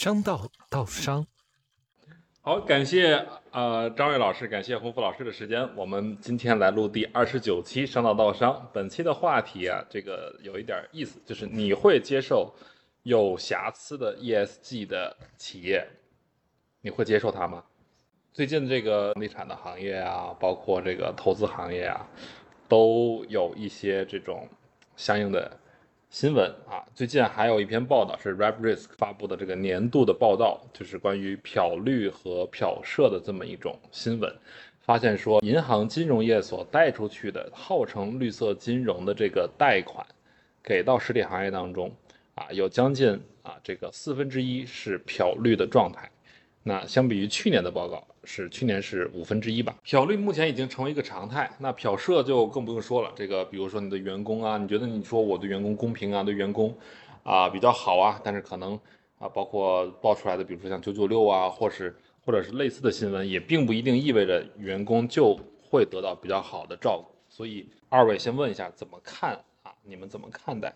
商道道商，好，感谢呃张瑞老师，感谢洪福老师的时间。我们今天来录第二十九期商道道商。本期的话题啊，这个有一点意思，就是你会接受有瑕疵的 ESG 的企业，你会接受它吗？最近这个房地产的行业啊，包括这个投资行业啊，都有一些这种相应的。新闻啊，最近还有一篇报道是 RepRisk 发布的这个年度的报道，就是关于漂绿和漂色的这么一种新闻，发现说银行金融业所贷出去的号称绿色金融的这个贷款，给到实体行业当中啊，有将近啊这个四分之一是漂绿的状态。那相比于去年的报告，是去年是五分之一吧。漂绿目前已经成为一个常态，那漂色就更不用说了。这个比如说你的员工啊，你觉得你说我对员工公平啊，对员工啊比较好啊，但是可能啊，包括爆出来的，比如说像九九六啊，或是或者是类似的新闻，也并不一定意味着员工就会得到比较好的照顾。所以二位先问一下怎么看啊？你们怎么看待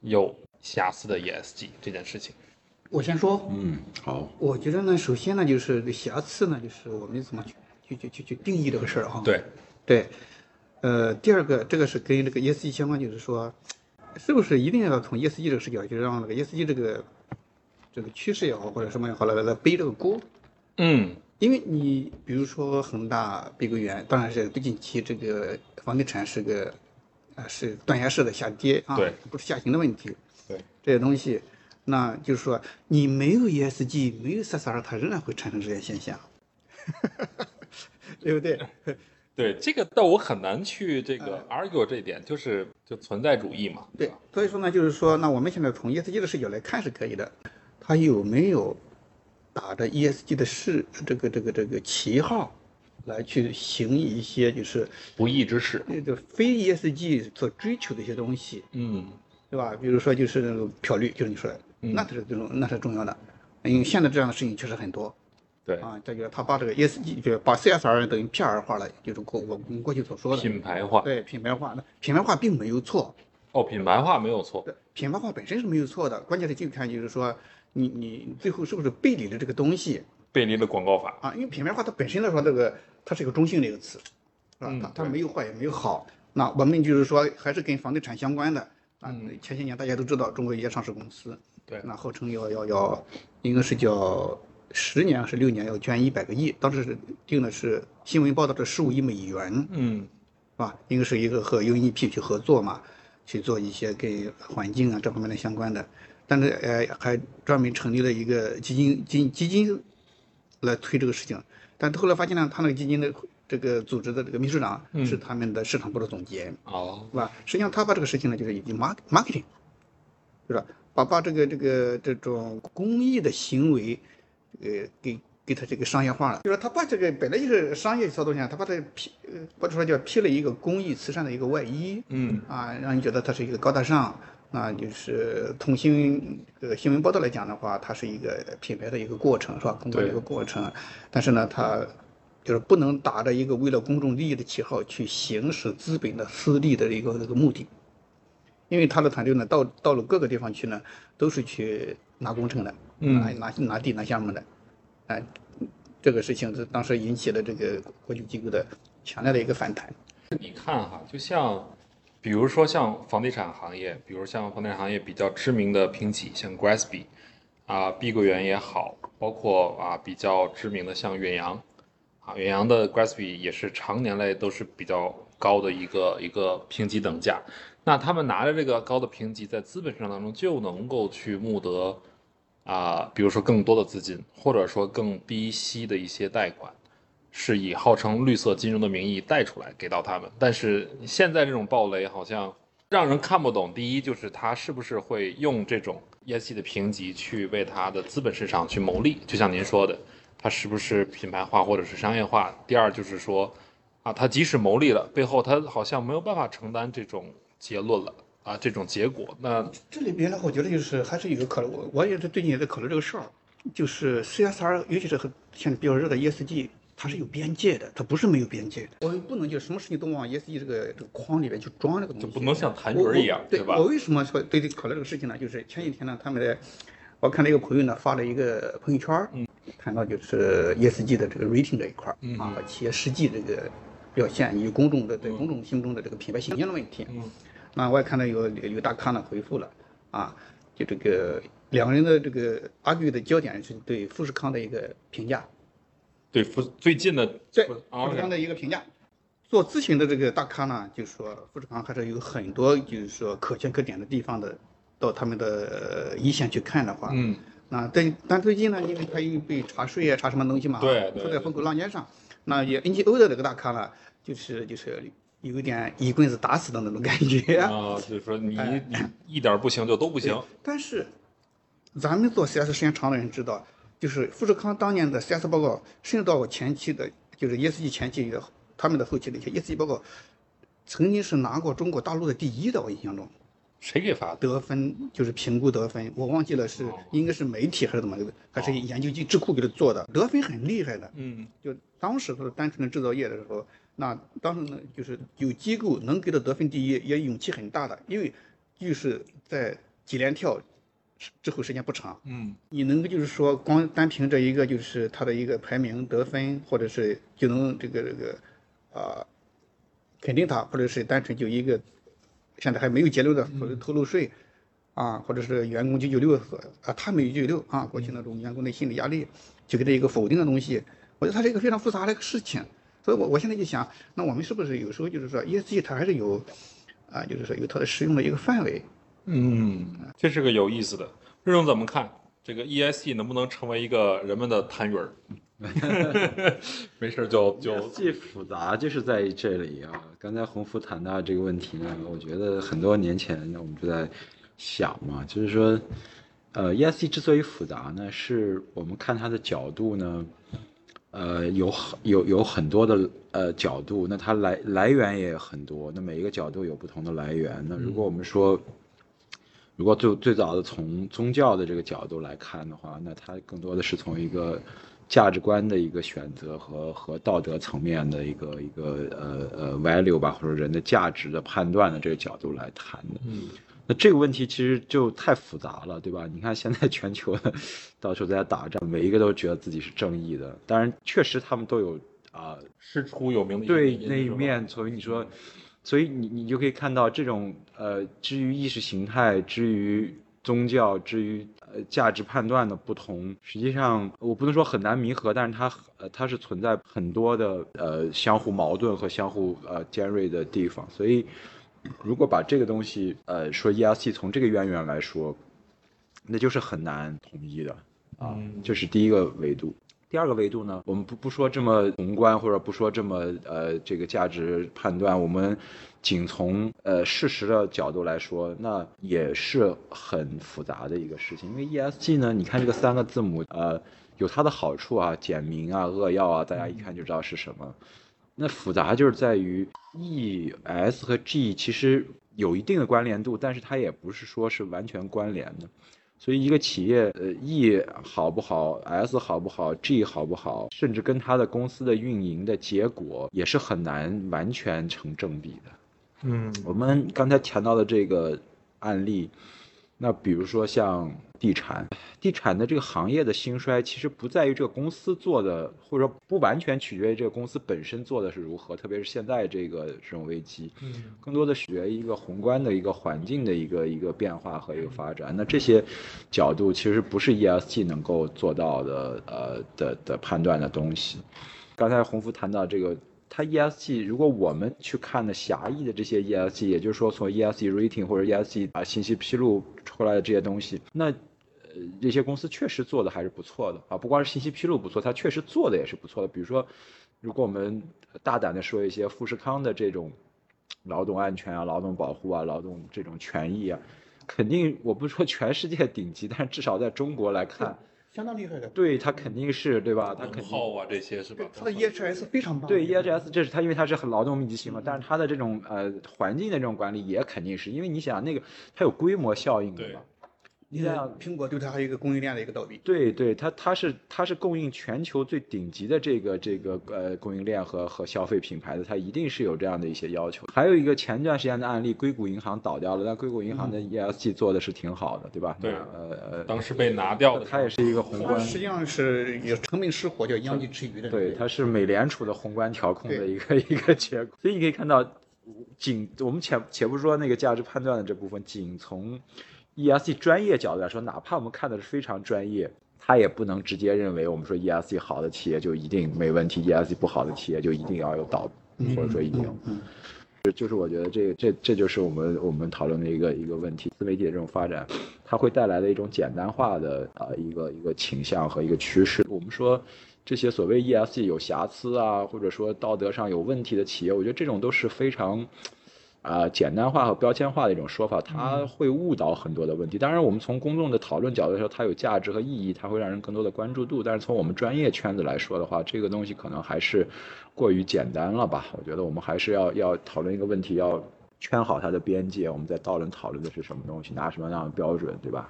有瑕疵的 ESG 这件事情？我先说，嗯，好，我觉得呢，首先呢，就是瑕疵呢，就是我们怎么去去去去去定义这个事儿哈。对，对，呃，第二个，这个是跟这个 ESG 相关，就是说，是不是一定要从 ESG 这个视角，就让那个 ESG 这个这个趋势也好，或者什么也好，来来背这个锅？嗯，因为你比如说恒大、碧桂园，当然是最近期这个房地产是个啊是断崖式的下跌啊，对，不是下行的问题。对，这些东西。那就是说，你没有 ESG，没有 CSR，它仍然会产生这些现象，对不对？对，这个但我很难去这个 argue 这一点，就是就存在主义嘛。对，所以说呢，就是说，那我们现在从 ESG 的视角来看是可以的，它有没有打着 ESG 的事这个这个这个旗号来去行一些就是不义之事，那个非 ESG 所追求的一些东西，嗯，对吧？比如说就是那个漂绿，就是你说的。那才是这种，那是重要的，因为现在这样的事情确实很多。对啊，再就是他把这个 ESG 就把 CSR 等于 PR 化了，就是过我们过去所说的品牌化。对品牌化，那品牌化并没有错。哦，品牌化没有错。对，品牌化本身是没有错的，关键是就看就是说你你最后是不是背离了这个东西？背离了广告法啊，因为品牌化它本身来说，这个它是一个中性的一个词，是吧？它它没有坏也没有好。那我们就是说还是跟房地产相关的啊。前些年大家都知道，中国一些上市公司。对，那号称要要要，应该是叫十年还是六年要捐一百个亿，当时是定的是新闻报道的十五亿美元，嗯，是吧？应该是一个和 UNEP 去合作嘛，去做一些跟环境啊这方面的相关的，但是呃还专门成立了一个基金基基金来推这个事情，但后来发现呢，他那个基金的这个组织的这个秘书长是他们的市场部的总监，哦，是吧？实际上他把这个事情呢就是已经 mark marketing，是吧？把把这个这个这种公益的行为，呃，给给他这个商业化了。就是他把这个本来就是商业操作下，他把它披，或者说叫披了一个公益慈善的一个外衣，嗯，啊，让你觉得它是一个高大上。啊就是从新闻呃新闻报道来讲的话，它是一个品牌的一个过程，是吧？工作的一个过程。但是呢，它就是不能打着一个为了公众利益的旗号去行使资本的私利的一个这个目的。因为他的团队呢，到到了各个地方去呢，都是去拿工程的，拿拿拿地拿项目的，哎，这个事情是当时引起了这个国际机构的强烈的一个反弹。你看哈，就像，比如说像房地产行业，比如像房地产行业比较知名的评级，像 Grasby，啊，碧桂园也好，包括啊比较知名的像远洋，啊远洋的 Grasby 也是常年来都是比较高的一个一个评级等价。那他们拿着这个高的评级，在资本市场当中就能够去募得，啊，比如说更多的资金，或者说更低息的一些贷款，是以号称绿色金融的名义贷出来给到他们。但是现在这种暴雷好像让人看不懂。第一就是他是不是会用这种 ESG 的评级去为他的资本市场去谋利？就像您说的，他是不是品牌化或者是商业化？第二就是说，啊，他即使牟利了，背后他好像没有办法承担这种。结论了啊，这种结果，那这里边呢，我觉得就是还是一个考虑，我我也是最近也在考虑这个事儿，就是 CSR，尤其是很现在比较热的 ESG，它是有边界的，它不是没有边界的。我们不能就什么事情都往 ESG 这个这个框里边去装这个东西，就不能像弹珠一样，对吧？我为什么说对对考虑这个事情呢？就是前几天呢，他们在我看到一个朋友呢发了一个朋友圈谈到就是 ESG 的这个 rating 这一块儿嗯啊，企业实际这个表现与公众的对公众心中的这个品牌形象的问题。嗯，那我也看到有有有大咖呢回复了啊，就这个两个人的这个 argue 的焦点是对富士康的一个评价，对，富最近的对啊富士康的一个评价。做咨询的这个大咖呢，就是说富士康还是有很多就是说可圈可点的地方的。到他们的呃一线去看的话，嗯，那但但最近呢，因为他又被查税啊，查什么东西嘛，对对处在风口浪尖上。那也 NGO 的这个大咖呢，就是就是有点一棍子打死的那种感觉。啊，就是说你哎你一点不行就都不行。但是，咱们做 CS 时间长的人知道，就是富士康当年的 CS 报告，甚至到我前期的，就是 ESG 前期的，他们的后期的一些 ESG 报告，曾经是拿过中国大陆的第一的，我印象中。谁给发的？得分就是评估得分，我忘记了是应该是媒体还是怎么，还是研究机智库给他做的，得分很厉害的。嗯，就当时是单纯的制造业的时候，那当时呢就是有机构能给他得分第一，也勇气很大的，因为就是在几连跳之后时间不长，嗯，你能够就是说光单凭这一个就是他的一个排名得分，或者是就能这个这个啊、肯定他，或者是单纯就一个现在还没有节流的或者偷漏税啊，或者是员工九九六啊，他没有九九六啊，过去那种员工的心理压力，就给他一个否定的东西，我觉得它是一个非常复杂的一个事情，所以我我现在就想，那我们是不是有时候就是说 ESG 它还是有啊，就是说有它的使用的一个范围，嗯，这是个有意思的。任总怎么看这个 ESG 能不能成为一个人们的痰盂儿？没事儿就就既复杂就是在这里啊。刚才洪福谈到这个问题呢，我觉得很多年前我们就在想嘛，就是说，呃，ESG 之所以复杂呢，是我们看它的角度呢，呃，有很有有很多的呃角度，那它来来源也很多，那每一个角度有不同的来源。那如果我们说，如果最最早的从宗教的这个角度来看的话，那它更多的是从一个价值观的一个选择和和道德层面的一个一个呃呃 value 吧，或者人的价值的判断的这个角度来谈的。嗯，那这个问题其实就太复杂了，对吧？你看现在全球的到处在打仗，每一个都觉得自己是正义的，当然确实他们都有啊、师出有名的对那一面，所以你说，所以你你就可以看到这种呃，至于意识形态，至于宗教，至于呃价值判断的不同，实际上我不能说很难弥合，但是它呃它是存在很多的呃相互矛盾和相互呃尖锐的地方，所以如果把这个东西呃说 ERC 从这个渊源来说，那就是很难统一的啊，嗯这是第一个维度。第二个维度呢，我们不不说这么宏观，或者不说这么呃这个价值判断，我们仅从呃事实的角度来说，那也是很复杂的一个事情。因为 ESG 呢，你看这个三个字母，呃，有它的好处啊，简明啊，扼要啊，大家一看就知道是什么。那复杂就是在于 E、S 和 G 其实有一定的关联度，但是它也不是说是完全关联的。所以一个企业，呃，E 好不好，S 好不好，G 好不好，甚至跟它的公司的运营的结果也是很难完全成正比的。嗯我们刚才谈到的这个案例，那比如说像地产，地产的这个行业的兴衰，其实不在于这个公司做的，或者说不完全取决于这个公司本身做的是如何，特别是现在这个这种危机，嗯更多的取决于一个宏观的一个环境的一个一个变化和一个发展。那这些角度其实不是 ESG 能够做到的，呃的的判断的东西。刚才洪福谈到这个，它 ESG 如果我们去看的狭义的这些 ESG，也就是说从 ESG rating 或者 ESG 啊信息披露出来的这些东西，那呃这些公司确实做的还是不错的啊，不光是信息披露不错，它确实做的也是不错的。比如说，如果我们大胆的说一些富士康的这种劳动安全啊、劳动保护啊、劳动这种权益啊，肯定我不说全世界顶级，但是至少在中国来看，相当厉害的。对它肯定是对吧？它肯定号啊这些是吧？它的 EHS 非常棒。对 EHS，这是它，因为它是很劳动密集型嘛，但是它的这种呃环境的这种管理也肯定是因为你想那个它有规模效应的对嘛，你想苹果对它还有一个供应链的一个倒闭。对对，它它是它是供应全球最顶级的这个这个呃供应链和和消费品牌的，它一定是有这样的一些要求。还有一个前段时间的案例，硅谷银行倒掉了，但硅谷银行的 ESG 做的是挺好的，对吧？对呃呃，当时被拿掉的，它也是一个宏观，实际上是有成本失火，叫殃及池鱼的。对，它是美联储的宏观调控的一个一个结果。所以你可以看到，仅我们且且不说那个价值判断的这部分，仅从 ESG 专业角度来说，哪怕我们看的是非常专业，他也不能直接认为我们说 ESG 好的企业就一定没问题，ESG 不好的企业就一定要有倒，或者说一定有。就是我觉得这这这就是我们我们讨论的一个一个问题，自媒体的这种发展，它会带来的一种简单化的啊一个一个倾向和一个趋势。我们说这些所谓 ESG 有瑕疵啊，或者说道德上有问题的企业，我觉得这种都是非常。啊，简单化和标签化的一种说法，它会误导很多的问题。当然，我们从公众的讨论角度说，它有价值和意义，它会让人更多的关注度。但是从我们专业圈子来说的话，这个东西可能还是过于简单了吧？我觉得我们还是要要讨论一个问题，要圈好它的边界。我们在讨论讨论的是什么东西，拿什么样的标准，对吧？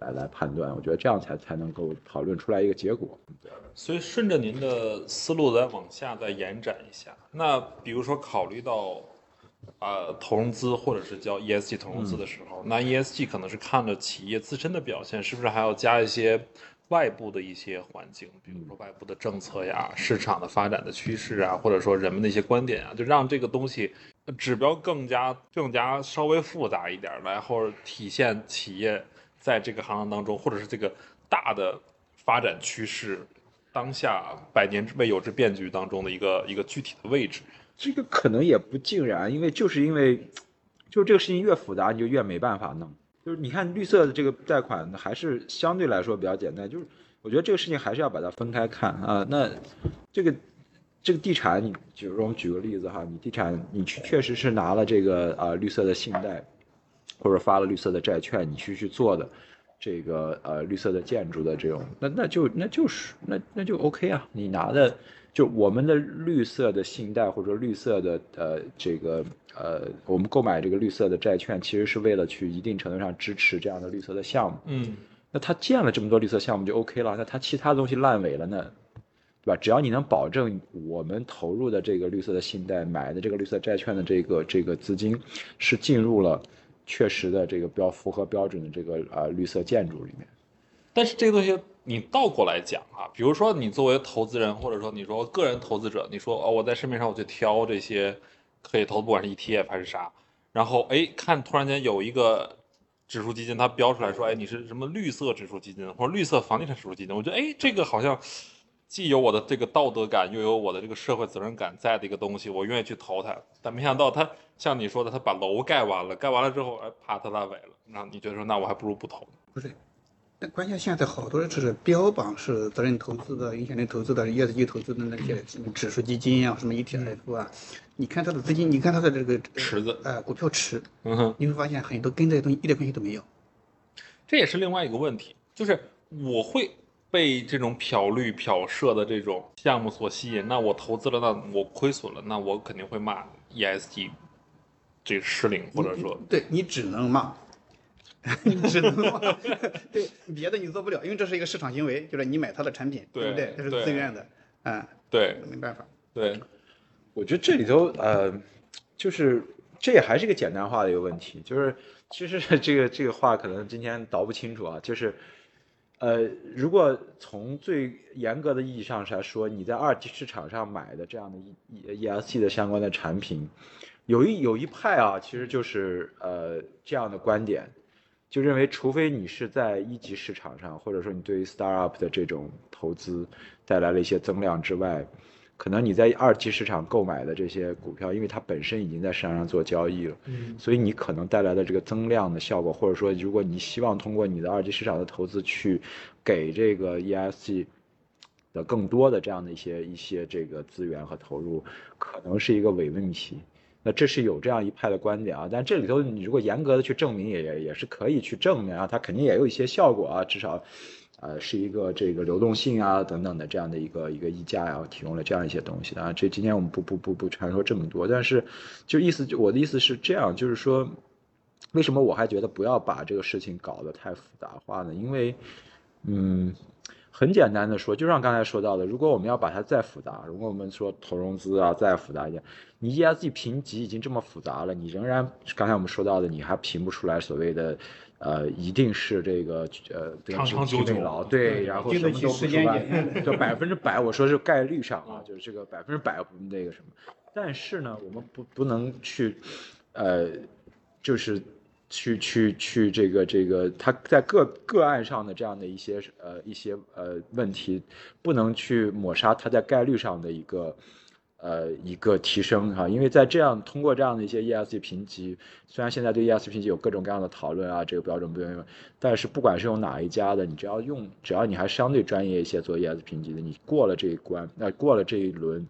来来判断，我觉得这样才才能够讨论出来一个结果。所以顺着您的思路再往下再延展一下，那比如说考虑到。呃，投融资或者是叫 ESG 投融资的时候，那 ESG 可能是看着企业自身的表现，是不是还要加一些外部的一些环境，比如说外部的政策呀、市场的发展的趋势啊，或者说人们的一些观点啊，就让这个东西指标更加更加稍微复杂一点，然后体现企业在这个行当当中，或者是这个大的发展趋势当下百年未有之变局当中的一个一个具体的位置。这个可能也不尽然，因为就是因为，就这个事情越复杂，你就越没办法弄。就是你看绿色的这个贷款，还是相对来说比较简单。就是我觉得这个事情还是要把它分开看啊。那这个这个地产，你比如说我们举个例子哈，你地产你确确实是拿了这个啊绿色的信贷，或者发了绿色的债券，你去去做的这个呃绿色的建筑的这种，那那就那就是那那就 OK 啊，你拿的。就我们的绿色的信贷或者绿色的呃这个呃，我们购买这个绿色的债券，其实是为了去一定程度上支持这样的绿色的项目。嗯，那他建了这么多绿色项目就 OK 了，那他其他东西烂尾了呢，对吧？只要你能保证我们投入的这个绿色的信贷买的这个绿色债券的这个这个资金是进入了确实的这个标符合标准的这个啊绿色建筑里面。但是这个东西。你倒过来讲啊，比如说你作为投资人，或者说你说个人投资者，你说哦，我在市面上我去挑这些可以投，不管是 ETF 还是啥，然后哎，看突然间有一个指数基金，它标出来说，哎，你是什么绿色指数基金或者绿色房地产指数基金，我觉得哎，这个好像既有我的这个道德感，又有我的这个社会责任感在的一个东西，我愿意去投它。但没想到它像你说的，它把楼盖完了，盖完了之后，哎，啪，它烂尾了。那你觉得说，那我还不如不投？不是。关键现在好多就是标榜是责任投资的、影响力投资的、ESG 投资的那些指数基金啊，什么 ETF 啊，你看它的资金，你看它的这个池子，哎，股票池，嗯哼，你会发现很多跟这些东西一点关系都没有。这也是另外一个问题，就是我会被这种漂绿、漂色的这种项目所吸引，那我投资了，那我亏损了，那我肯定会骂 ESG 这失灵，或者说，对你只能骂。你只能对 别的你做不了，因为这是一个市场行为，就是你买他的产品，对不对？这是自愿的，嗯，对，没办法。对，我觉得这里头呃，就是这也还是一个简单化的一个问题，就是其实这个这个话可能今天倒不清楚啊，就是呃，如果从最严格的意义上来说，你在二级市场上买的这样的 E E S G 的相关的产品，有一有一派啊，其实就是呃这样的观点。就认为，除非你是在一级市场上，或者说你对于 startup 的这种投资带来了一些增量之外，可能你在二级市场购买的这些股票，因为它本身已经在市场上做交易了，嗯，所以你可能带来的这个增量的效果，或者说如果你希望通过你的二级市场的投资去给这个 ESG 的更多的这样的一些一些这个资源和投入，可能是一个伪命题。那这是有这样一派的观点啊，但这里头你如果严格的去证明，也也也是可以去证明啊，它肯定也有一些效果啊，至少，呃，是一个这个流动性啊等等的这样的一个一个溢价呀，提供了这样一些东西啊。这今天我们不不不不传说这么多，但是就意思就我的意思是这样，就是说，为什么我还觉得不要把这个事情搞得太复杂化呢？因为，嗯，很简单的说，就像刚才说到的，如果我们要把它再复杂，如果我们说投融资啊再复杂一点，你 ESG 评级已经这么复杂了，你仍然刚才我们说到的，你还评不出来所谓的。呃，一定是这个呃，长长久久，对，然后什么都不出来，就 百分之百，我说是概率上啊，就是这个百分之百那个什么。但是呢，我们不不能去，呃，就是去去去这个这个，他在个个案上的这样的一些呃一些呃问题，不能去抹杀他在概率上的一个。呃，一个提升哈，因为在这样通过这样的一些 ESG 评级，虽然现在对 ESG 评级有各种各样的讨论啊，这个标准不用，但是不管是用哪一家的，你只要用，只要你还相对专业一些做 ESG 评级的，你过了这一关，那过了这一轮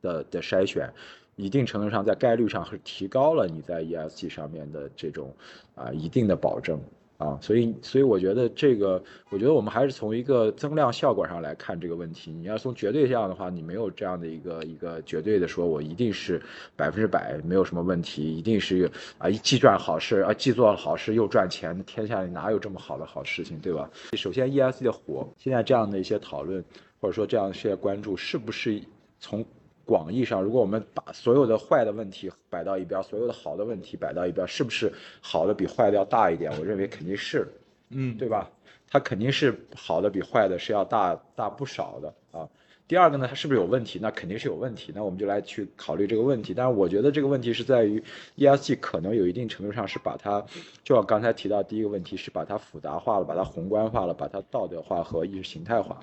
的的筛选，一定程度上在概率上是提高了你在 ESG 上面的这种啊一定的保证。啊，所以，所以我觉得这个，我觉得我们还是从一个增量效果上来看这个问题。你要从绝对上的话，你没有这样的一个一个绝对的说，我一定是百分之百没有什么问题，一定是啊，既赚好事啊，既做了好事又赚钱，天下哪有这么好的好事情，对吧？首先，E S G 的火，现在这样的一些讨论，或者说这样一些关注，是不是从？广义上，如果我们把所有的坏的问题摆到一边，所有的好的问题摆到一边，是不是好的比坏的要大一点？我认为肯定是，嗯，对吧？它肯定是好的比坏的是要大大不少的啊。第二个呢，它是不是有问题？那肯定是有问题。那我们就来去考虑这个问题。但是我觉得这个问题是在于 ESG 可能有一定程度上是把它，就像刚才提到第一个问题是把它复杂化了，把它宏观化了，把它道德化和意识形态化。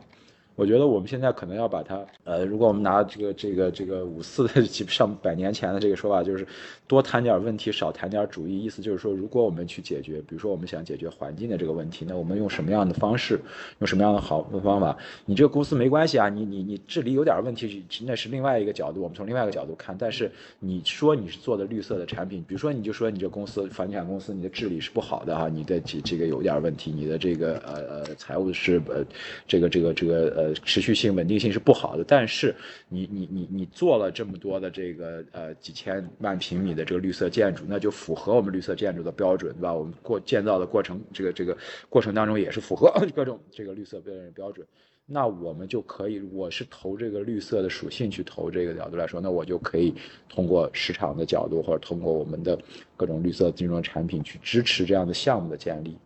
我觉得我们现在可能要把它，呃，如果我们拿这个这个这个五四的 上百年前的这个说法，就是多谈点问题，少谈点主义。意思就是说，如果我们去解决，比如说我们想解决环境的这个问题，那我们用什么样的方式，用什么样的好方法？你这个公司没关系啊，你你你治理有点问题，那是另外一个角度，我们从另外一个角度看。但是你说你是做的绿色的产品，比如说你就说你这公司房地产公司，你的治理是不好的哈，你的这这个有点问题，你的这个呃呃财务是呃这个这个这个呃。持续性、稳定性是不好的，但是你你你你做了这么多的这个呃几千万平米的这个绿色建筑，那就符合我们绿色建筑的标准，对吧？我们过建造的过程，这个这个过程当中也是符合 各种这个绿色标准标准，那我们就可以，我是投这个绿色的属性去投这个角度来说，那我就可以通过市场的角度或者通过我们的各种绿色金融产品去支持这样的项目的建立。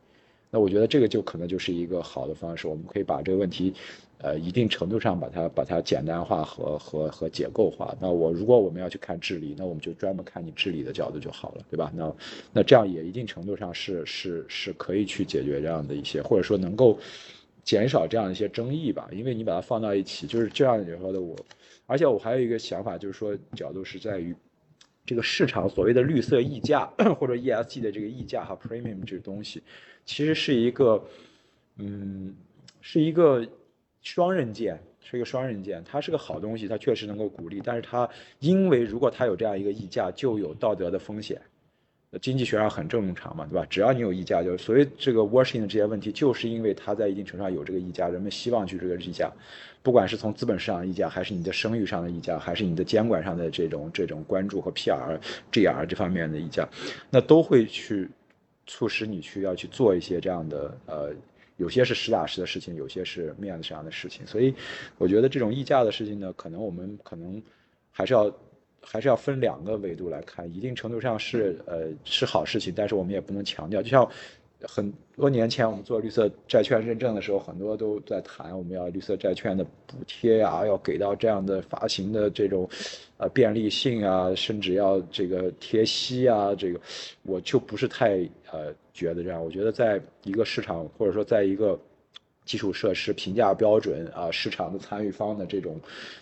那我觉得这个就可能就是一个好的方式，我们可以把这个问题，呃，一定程度上把它把它简单化和和和结构化。那我如果我们要去看治理，那我们就专门看你治理的角度就好了，对吧？那那这样也一定程度上是是是可以去解决这样的一些，或者说能够减少这样一些争议吧。因为你把它放到一起，就是这样以后的我，而且我还有一个想法，就是说角度是在于。这个市场所谓的绿色溢价 或者 ESG 的这个溢价哈 premium 这个东西，其实是一个，嗯，是一个双刃剑，是一个双刃剑。它是个好东西，它确实能够鼓励，但是它因为如果它有这样一个溢价，就有道德的风险。经济学上很正常嘛，对吧？只要你有溢价，就所谓这个 washing 的这些问题，就是因为它在一定程度上有这个溢价，人们希望去这个溢价。不管是从资本市场溢价，还是你的声誉上的溢价，还是你的监管上的这种这种关注和 PR、GR 这方面的溢价，那都会去促使你去要去做一些这样的呃，有些是实打实的事情，有些是面子上的事情。所以我觉得这种溢价的事情呢，可能我们可能还是要还是要分两个维度来看，一定程度上是呃是好事情，但是我们也不能强调，就像。很多年前，我们做绿色债券认证的时候，很多都在谈我们要绿色债券的补贴啊，要给到这样的发行的这种，呃便利性啊，甚至要这个贴息啊，这个我就不是太呃觉得这样。我觉得在一个市场或者说在一个基础设施评价标准啊，市场的参与方的这种，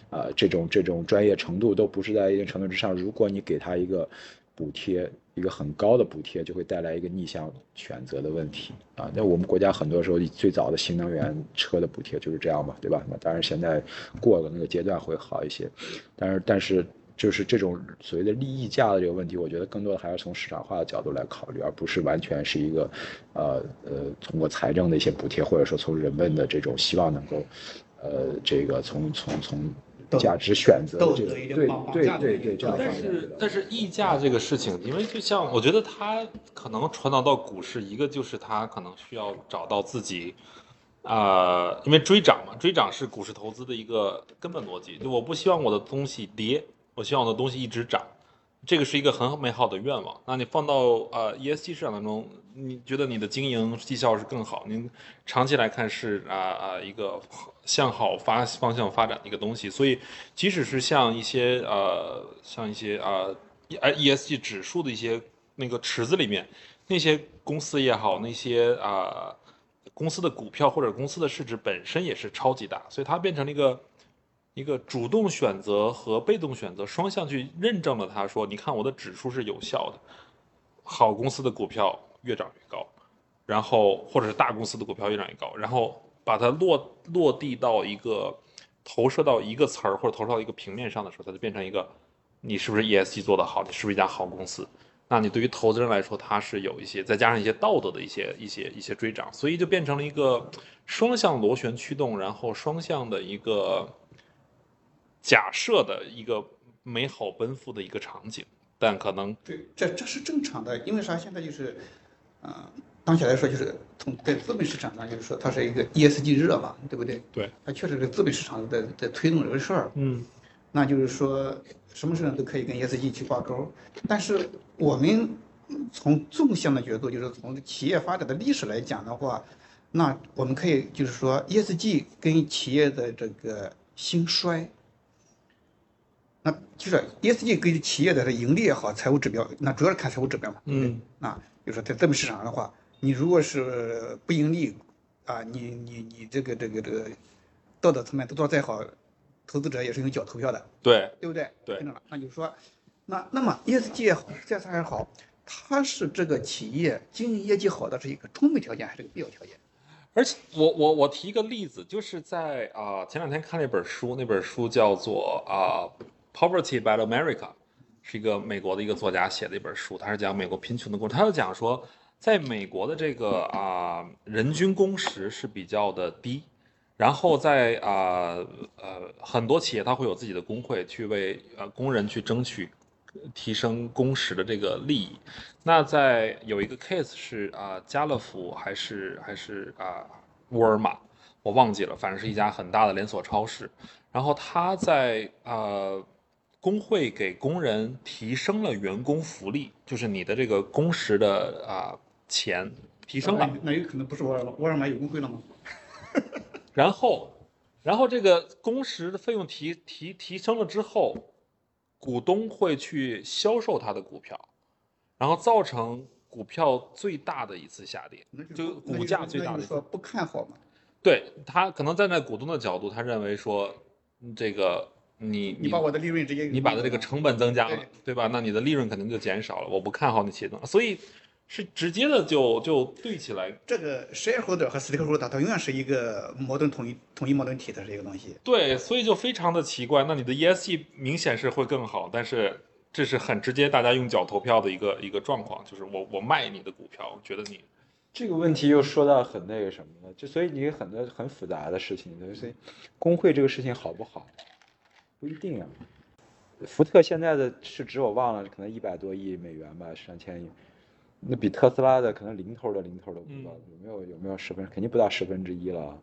啊这种这种专业程度都不是在一定程度之上，如果你给他一个。补贴一个很高的补贴，就会带来一个逆向选择的问题啊。那我们国家很多时候最早的新能源车的补贴就是这样嘛，对吧？那当然现在过了那个阶段会好一些，但是但是就是这种所谓的利益价的这个问题，我觉得更多的还是从市场化的角度来考虑，而不是完全是一个呃呃通过财政的一些补贴，或者说从人们的这种希望能够呃这个从从从。价值选择的这个对对对对但是但是溢价这个事情，因为就像我觉得它可能传导到股市，一个就是它可能需要找到自己，呃，因为追涨嘛，追涨是股市投资的一个根本逻辑。就我不希望我的东西跌，我希望我的东西一直涨，这个是一个很美好的愿望。那你放到呃 ESG 市场当中，你觉得你的经营绩效是更好，您长期来看是啊啊、一个向好发方向发展的一个东西。所以即使是像一些呃像一些呃 E ESG 指数的一些那个池子里面，那些公司也好，那些啊、公司的股票或者公司的市值本身也是超级大，所以它变成了一个一个主动选择和被动选择双向去认证了它，说你看我的指数是有效的，好公司的股票越涨越高，然后或者是大公司的股票越涨越高，然后把它落落地到一个投射到一个词儿或者投射到一个平面上的时候，它就变成一个你是不是 ESG 做得好，你是不是一家好公司。那你对于投资人来说，他是有一些再加上一些道德的一些一些一些追涨，所以就变成了一个双向螺旋驱动，然后双向的一个假设的一个美好奔赴的一个场景，但可能对，这这是正常的，因为啥？现在就是，呃，当下来说就是从在资本市场上，就是说它是一个 ESG 热嘛，对不对？对，它确实是资本市场在在推动这个事儿。嗯那就是说，什么事情都可以跟 ESG 去挂钩。但是我们从纵向的角度，就是从企业发展的历史来讲的话，那我们可以就是说，ESG 跟企业的这个兴衰，那就是 ESG 跟企业的盈利也好，财务指标，那主要是看财务指标嘛。嗯那就是说在资本市场上的话，你如果是不盈利，啊，你你你这个这个这个道德层面都做得再好，投资者也是用脚投票的。对对不对？对听着了，那就是说，那那么 ESG 也好，CSR 也好，它是这个企业经营业绩好的是一个充分条件还是个必要条件？而且我我我提一个例子，就是在啊、前两天看了一本书，那本书叫做啊、Poverty by America》，是一个美国的一个作家写的一本书，他是讲美国贫穷的故事。他就讲说，在美国的这个啊、人均工时是比较的低，然后在啊呃很多企业它会有自己的工会去为呃工人去争取提升工时的这个利益。那在有一个 case 是啊、家乐福还是还是啊、沃尔玛，我忘记了，反正是一家很大的连锁超市。然后他在呃工会给工人提升了员工福利，就是你的这个工时的啊、钱提升了。那有可能不是沃尔玛，沃尔玛有工会了吗？然后，然后这个工时的费用提提提升了之后，股东会去销售他的股票，然后造成股票最大的一次下跌，那就就股价最大的不看好嘛？对他可能站在股东的角度，他认为说，嗯这个你你把我的利润直接你把的这个成本增加了对，对吧？那你的利润肯定就减少了。我不看好你企业增长，所以是直接的就就对起来。这个 shareholder 和 stakeholder 它永远是一个矛盾统一统一矛盾体的这个东西。对，所以就非常的奇怪。那你的 ESG 明显是会更好，但是这是很直接，大家用脚投票的一个一个状况，就是我我卖你的股票，我觉得你这个问题又说到很那个什么了，就所以你很多很复杂的事情，所以工会这个事情好不好，不一定啊。福特现在的市值我忘了，可能一百多亿美元吧，上千亿，那比特斯拉的可能零头的零头都不知道，有没有有没有十分，肯定不到十分之一了啊。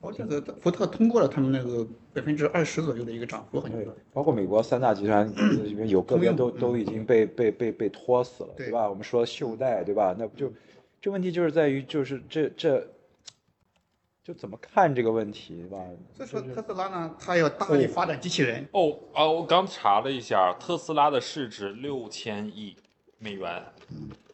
我记得福特通过了他们那个百分之二十左右的一个涨幅，好像对是。，包括美国三大集团里面有个别都都已经被被被被拖死了，对对吧？我们说袖带，对吧？那不就这问题就是在于就是这这就怎么看这个问题，对吧？所以说特斯拉呢，它要大力发展机器人，哦啊，我刚查了一下，特斯拉的市值六千亿美元，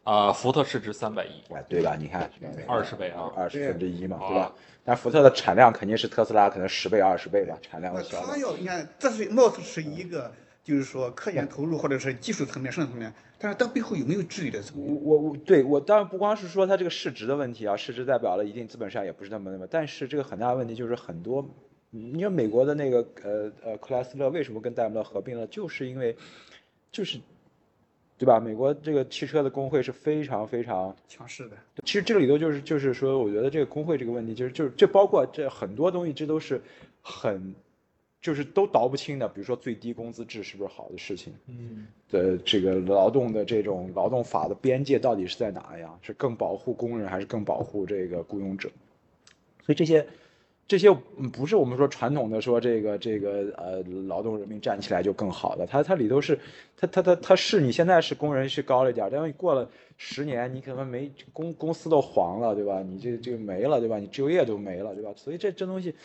啊、福特市值三百亿，哎，对吧？你看二十倍啊。二十分之一嘛，对对吧？但福特的产量肯定是特斯拉可能十倍二十倍吧，产量那的销量它。要你看，这是貌似是一个就是说科研投入或者是技术层面、生产层面，但是它背后有没有治理的？我我我对我当然不光是说它这个市值的问题啊，市值代表了一定资本上也不是那么那么，但是这个很大的问题就是很多，你说美国的那个呃呃克莱斯勒为什么跟戴姆勒合并了，就是因为就是对吧？美国这个汽车的工会是非常非常强势的，其实这个里头就是就是说，我觉得这个工会这个问题，就是就是这包括这很多东西，这都是很就是都倒不清的，比如说最低工资制是不是好的事情？嗯，的这个劳动的这种劳动法的边界到底是在哪呀？是更保护工人还是更保护这个雇佣者？所以这些。这些不是我们说传统的说这个这个呃劳动人民站起来就更好的，它它里头是，它它它它是你现在是工人是高了一点，但是你过了十年，你可能没公公司都黄了，对吧？你这这个没了，对吧？你就业都没了，对吧？所以这这东西，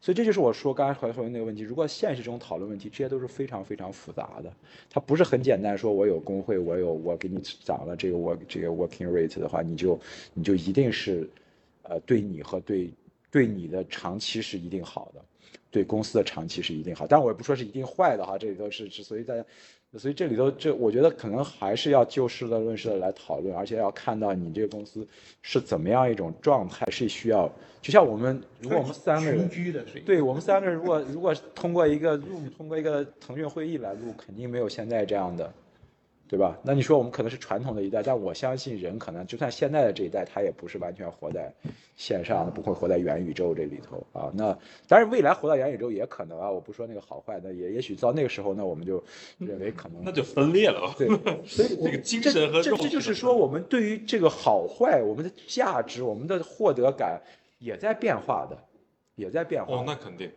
所以这就是我说刚才回回那个问题，如果现实中讨论问题，这些都是非常非常复杂的，它不是很简单，说我有工会，我有我给你涨了这个我这个 working rate 的话，你就你就一定是，呃，对你和对。对你的长期是一定好的，对公司的长期是一定好，但我也不说是一定坏的哈，这里头是是，所以大家，所以这里头这我觉得可能还是要就事论事的来讨论，而且要看到你这个公司是怎么样一种状态，是需要，就像我们如果我们三个人，对我们三个人如果如果通过一个 Zoom 通过一个腾讯会议来录，肯定没有现在这样的。对吧？那你说我们可能是传统的一代，但我相信人可能就算现在的这一代，他也不是完全活在线上的，不会活在元宇宙这里头啊。那当然，未来活到元宇宙也可能啊。我不说那个好坏，那也也许到那个时候，那我们就认为可能那就分裂了。对，所以 这个精神和这这就是说，我们对于这个好坏，我们的价值，我们的获得感也在变化的，也在变化。哦，那肯定。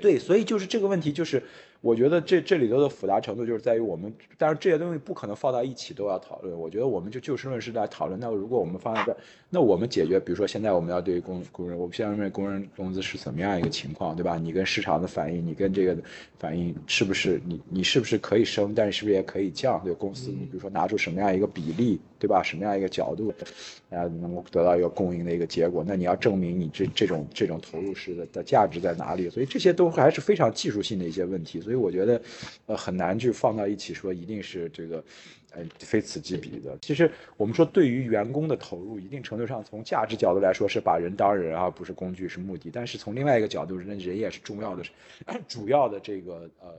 对，所以就是这个问题就是。我觉得这这里头的复杂程度就是在于我们，但是这些东西不可能放到一起都要讨论。我觉得我们就就事论事来讨论。那如果我们放在这，那我们解决，比如说现在我们要对工工人，我们现在认为工人工资是怎么样一个情况，对吧？你跟市场的反应，你跟这个反应是不是你你是不是可以升，但是是不是也可以降？对公司，你比如说拿出什么样一个比例，对吧？什么样一个角度，啊，能够得到一个共赢的一个结果？那你要证明你这这种这种投入式的的价值在哪里？所以这些都还是非常技术性的一些问题。所以。我觉得，呃，很难去放到一起说一定是这个，呃，非此即彼的。其实我们说对于员工的投入，一定程度上从价值角度来说是把人当人啊，不是工具是目的。但是从另外一个角度，人人也是重要的，主要的这个呃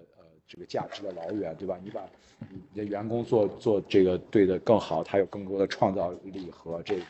这个价值的来源，对吧？你把你的员工做做这个对的更好，他有更多的创造力和这个。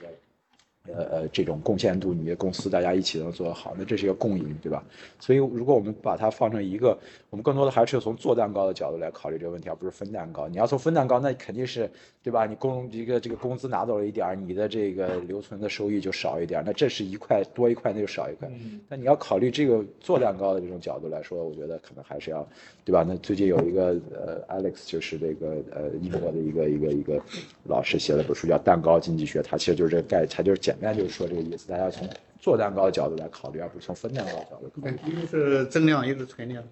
呃呃，这种贡献度，你的公司大家一起能做得好，那这是一个共赢，对吧？所以如果我们把它放成一个，我们更多的还是从做蛋糕的角度来考虑这个问题，而不是分蛋糕。你要从分蛋糕，那肯定是，对吧？你工一个这个工资拿走了一点，你的这个留存的收益就少一点，那这是一块多一块，那就少一块。那你要考虑这个做蛋糕的这种角度来说，我觉得可能还是要，对吧？那最近有一个呃，Alex 就是这个呃英国的一个一个一个老师写了本书叫《蛋糕经济学》，他其实就是这个概，他就是简。单就是说这个意思，大家从做蛋糕的角度来考虑，而不是从分蛋糕的角度。对，一个是增量，一个是存量。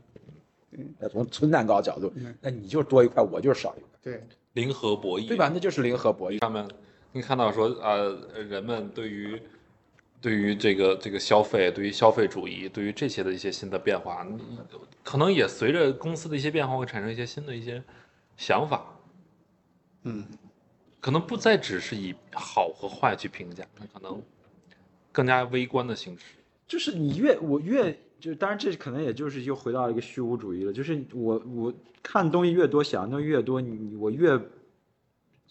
嗯那从存蛋糕角度，那你就多一块，我就是少一块。对，零和博弈，对吧？那就是零和博弈。他们，你看到说，呃，人们对于对于这个这个消费，对于消费主义，对于这些的一些新的变化，可能也随着公司的一些变化，会产生一些新的一些想法。嗯。可能不再只是以好和坏去评价，可能更加微观的形式。就是你越我越就，当然这可能也就是又回到一个虚无主义了。就是我我看东西越多，想的东西越多，你我越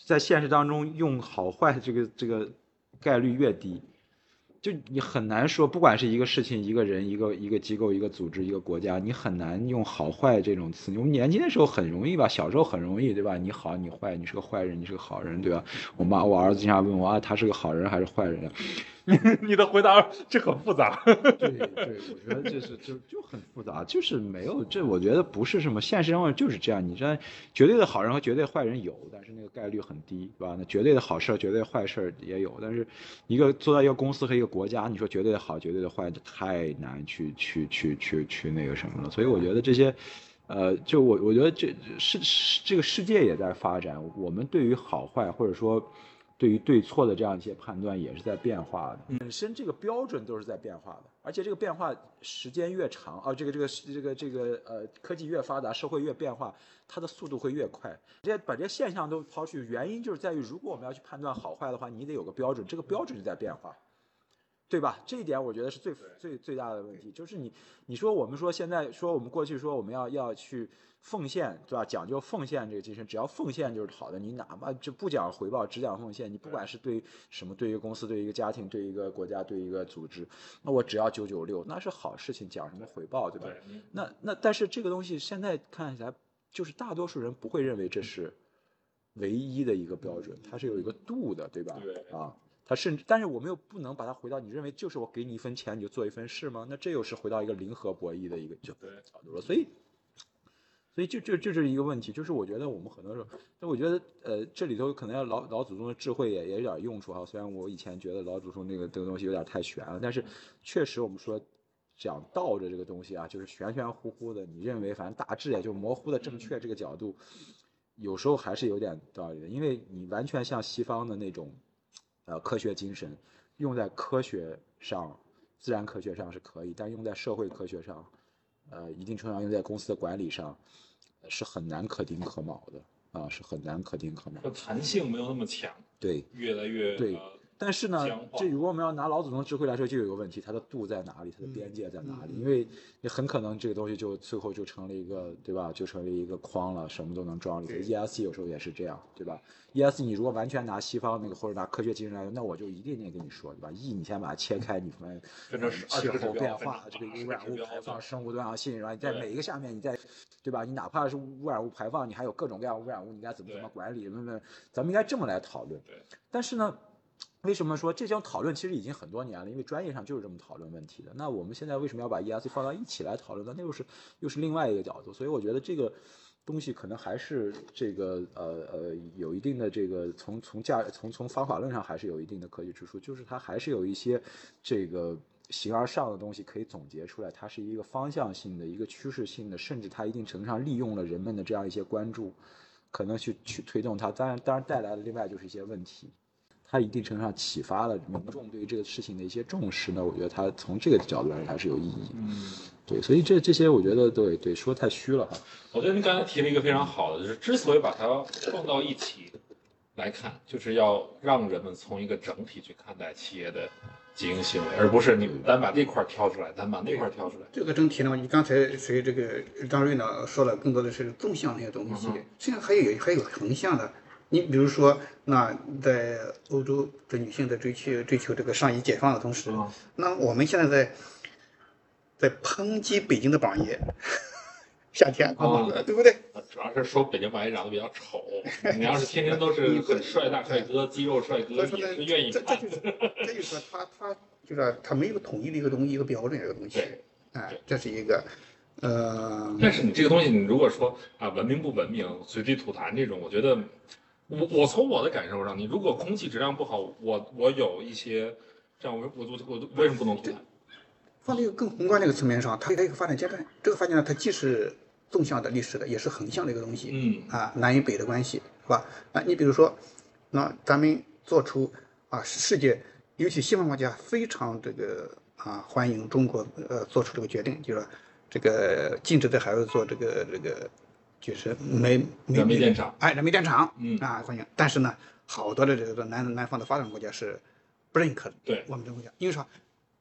在现实当中用好坏这个这个概率越低。就你很难说，不管是一个事情、一个人、一个一个机构、一个组织、一个国家，你很难用好坏这种词。我们年轻的时候很容易吧，小时候很容易，对吧？你好，你坏，你是个坏人，你是个好人，对吧？我妈，我儿子经常问我啊，他是个好人还是坏人？你的回答这很复杂。对对，我觉得这是就就很复杂，就是没有这，我觉得不是什么现实中就是这样。你这绝对的好人和绝对坏人有，但是那个概率很低，对吧？那绝对的好事、绝对坏事也有，但是一个做到一个公司和一个国家，你说绝对的好、绝对的坏，太难去去去去去那个什么了。所以我觉得这些，呃，就我我觉得这是这个世界也在发展，我们对于好坏或者说。对于对错的这样一些判断也是在变化的，本身这个标准都是在变化的，而且这个变化时间越长啊，这个这个这个这个呃科技越发达，社会越变化，它的速度会越快。这些把这些现象都抛去，原因就是在于，如果我们要去判断好坏的话，你得有个标准，这个标准就在变化。对吧？这一点我觉得是最最最大的问题，就是你你说我们说现在说我们过去说我们要要去奉献，对吧？讲究奉献这个精神，只要奉献就是好的。你哪怕就不讲回报，只讲奉献，你不管是对什么，对一个公司、对一个家庭、对一个国家、对一个组织，那我只要九九六，那是好事情，讲什么回报，对吧？对，那那但是这个东西现在看起来，就是大多数人不会认为这是唯一的一个标准，它是有一个度的，对吧？对啊，它甚至，但是我们又不能把它回到你认为就是我给你一分钱你就做一份事吗？那这又是回到一个零和博弈的一个角角度了，所以。所以就就这是一个问题，就是我觉得我们很多时候，但我觉得呃这里头可能要老老祖宗的智慧也也有点用处哈。虽然我以前觉得老祖宗那个这个东西有点太玄了，但是确实我们说讲道的这个东西啊，就是玄玄乎乎的，你认为反正大致也就模糊的正确这个角度，有时候还是有点道理的，因为你完全像西方的那种呃科学精神，用在科学上、自然科学上是可以，但用在社会科学上。呃，一定程度上用在公司的管理上，呃是很难可丁可卯的啊，是很难可丁可卯说。弹性没有那么强，对，越来越对呃但是呢，这如果我们要拿老祖宗智慧来说，就有一个问题，它的度在哪里，它的边界在哪里？因为你很可能这个东西就最后就成了一个，对吧？就成为一个框了，什么都能装里头。ESG 有时候也是这样，对吧？ESG 你如果完全拿西方那个或者拿科学精神来说，那我就一定得跟你说，对吧？E 你先把它切开，你分成 气20个指标候变化分成80这个污染物排放、生物多样性，然后你在每一个下面，你在对吧？你哪怕是污染物排放，你还有各种各样污染物，你该怎么怎么管理？问问，咱们应该这么来讨论。对但是呢，为什么说这项讨论其实已经很多年了？因为专业上就是这么讨论问题的。那我们现在为什么要把 ESG 放到一起来讨论呢？那又是又是另外一个角度。所以我觉得这个东西可能还是这个呃呃有一定的这个从从价从从方法论上还是有一定的科学之处，就是它还是有一些这个。形而上的东西可以总结出来，它是一个方向性的、一个趋势性的，甚至它一定程度上利用了人们的这样一些关注，可能去去推动它。当然，当然带来的另外就是一些问题。它一定程度上启发了民众对于这个事情的一些重视呢，我觉得它从这个角度来说它是有意义。嗯，对，所以这这些我觉得对对说太虚了哈。我觉得您刚才提了一个非常好的，就是之所以把它放到一起来看，就是要让人们从一个整体去看待企业的经营行为，而不是你单把这块儿挑出来，单把那块儿挑出来。这个整体呢，你刚才随这个张瑞呢说了，更多的是纵向那些东西，实际上还有还有横向的。你比如说，那在欧洲的女性在追求追求这个上衣解放的同时，嗯那我们现在在在抨击北京的榜爷，夏天啊，对不对？主要是说北京榜爷长得比较丑，你要是天天都是很帅大帅哥、肌肉帅哥，也是愿意这这。就是 这就是说他他就是他没有统一的一个东西一个标准一个东西对，哎，这是一个，呃，但是你这个东西，你如果说啊文明不文明、随地吐痰这种，我觉得，我我从我的感受上，你如果空气质量不好，我我有一些这样，我我我我为什么不能？放在一个更宏观的一个层面上，它有一个发展阶段。这个发展呢，它既是纵向的历史的，也是横向的一个东西。嗯啊，南与北的关系是吧？啊，你比如说，那咱们做出啊，世界尤其西方国家非常这个啊欢迎中国呃做出这个决定，就是说这个禁止在海外做这个这个就是煤煤煤电厂，哎，燃煤电厂，嗯啊欢迎。但是呢，好多的这个南南方的发展国家是不认可的。对我们这个国家，因为啥？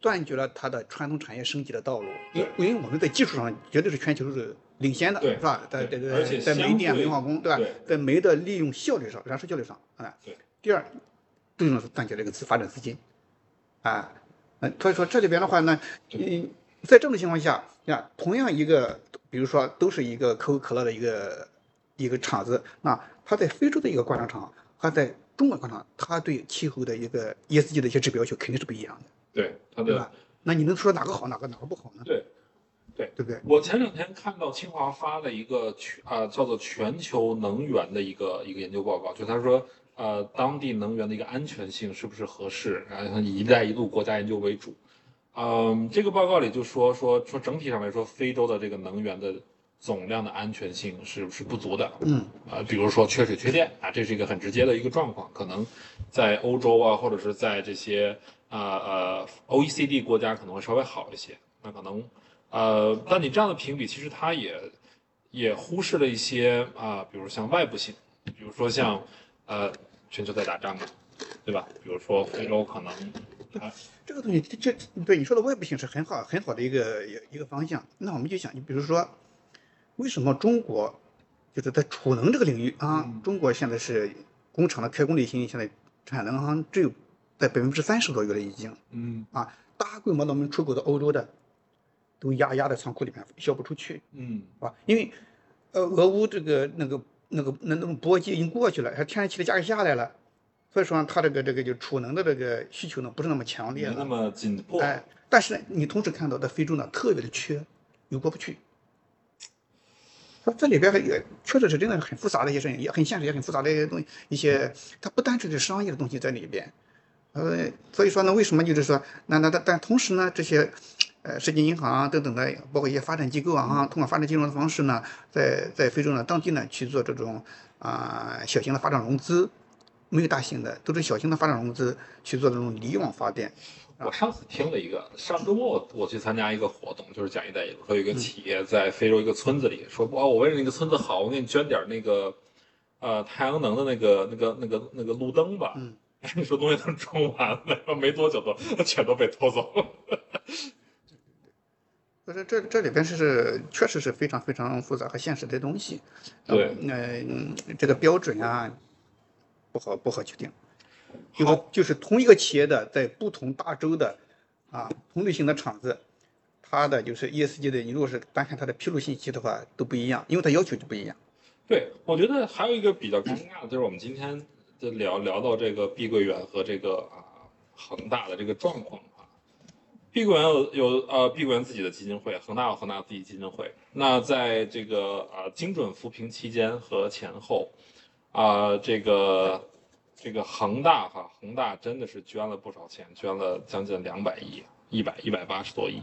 断绝了它的传统产业升级的道路，因因为我们在技术上绝对是全球是领先的，对是吧？在在对而且在在煤电、煤化工，对吧对？在煤的利用效率上、燃烧效率上，啊。对。第二，最重要是断绝这个资发展资金，啊，嗯，所以说这里边的话呢，嗯，在这种情况下，呀，同样一个，比如说都是一个可口可乐的一个一个厂子，那它在非洲的一个灌装厂和在中国灌装，它对气候的一个 ESG 的一些指标要求肯定是不一样的。对它的对吧？那你能说哪个好，哪个哪个不好呢？对。对不对？我前两天看到清华发了一个全啊、叫做全球能源的一个一个研究报告，就他说呃当地能源的一个安全性是不是合适，然后以“一带一路”国家研究为主。嗯，这个报告里就说说说整体上来说，非洲的这个能源的总量的安全性是是不足的。嗯，啊，比如说缺水缺电啊，这是一个很直接的一个状况，可能在欧洲啊，或者是在这些啊呃 OECD 国家可能会稍微好一些。那可能呃，但你这样的评比，其实它也也忽视了一些啊、比如像外部性，比如说像呃全球在打仗嘛，对吧？比如说非洲可能这个东西，这这对你说的外部性是很好很好的一个一个方向。那我们就想，你比如说，为什么中国就是在储能这个领域啊，中国现在是工厂的开工率现在产能好像只有在百分之三十左右了已经。嗯啊，大规模的我们出口到欧洲的，都压压在仓库里面销不出去，嗯是吧？因为呃，俄乌这个那个那个那那种波及已经过去了，它天然气的价格下来了，所以说呢它这个这个就储能的这个需求呢不是那么强烈那么紧迫。哎，但是呢，你同时看到在非洲呢特别的缺，又过不去。说这里边也确实是真的是很复杂的一些事情，也很现实，也很复杂的一些东西，一些它不单纯是商业的东西在里边。呃，所以说呢，为什么就是说，那那但但同时呢，这些，呃，世界银行啊等等的，包括一些发展机构啊，哈，通过发展金融的方式呢，在在非洲呢当地呢去做这种啊、小型的发展融资，没有大型的，都是小型的发展融资去做这种离网发电。我上次听了一个，上周末我我去参加一个活动，就是讲“一带一路”，说有一个企业在非洲一个村子里说，哇，我为了那个村子好，我给你捐点那个，呃，太阳能的那个那个那个那个路灯吧。嗯，你说东西都装完了，没多久都全都被偷走了。所以说这这里边是是确实是非常非常复杂和现实的东西。对那、嗯这个标准啊，不好不好决定。就是就是同一个企业的在不同大洲的啊同类型的厂子，它的就是 ESG 的，你如果是单看它的披露信息的话都不一样，因为它要求就不一样。对，我觉得还有一个比较尴尬的，就是我们今天就聊聊到这个碧桂园和这个啊恒大的这个状况啊。碧桂园有有呃碧桂园自己的基金会，恒大有恒大自己基金会。那在这个啊精准扶贫期间和前后，啊这个这个恒大哈恒大真的是捐了不少钱，捐了将近两百亿，一百一百八十多亿。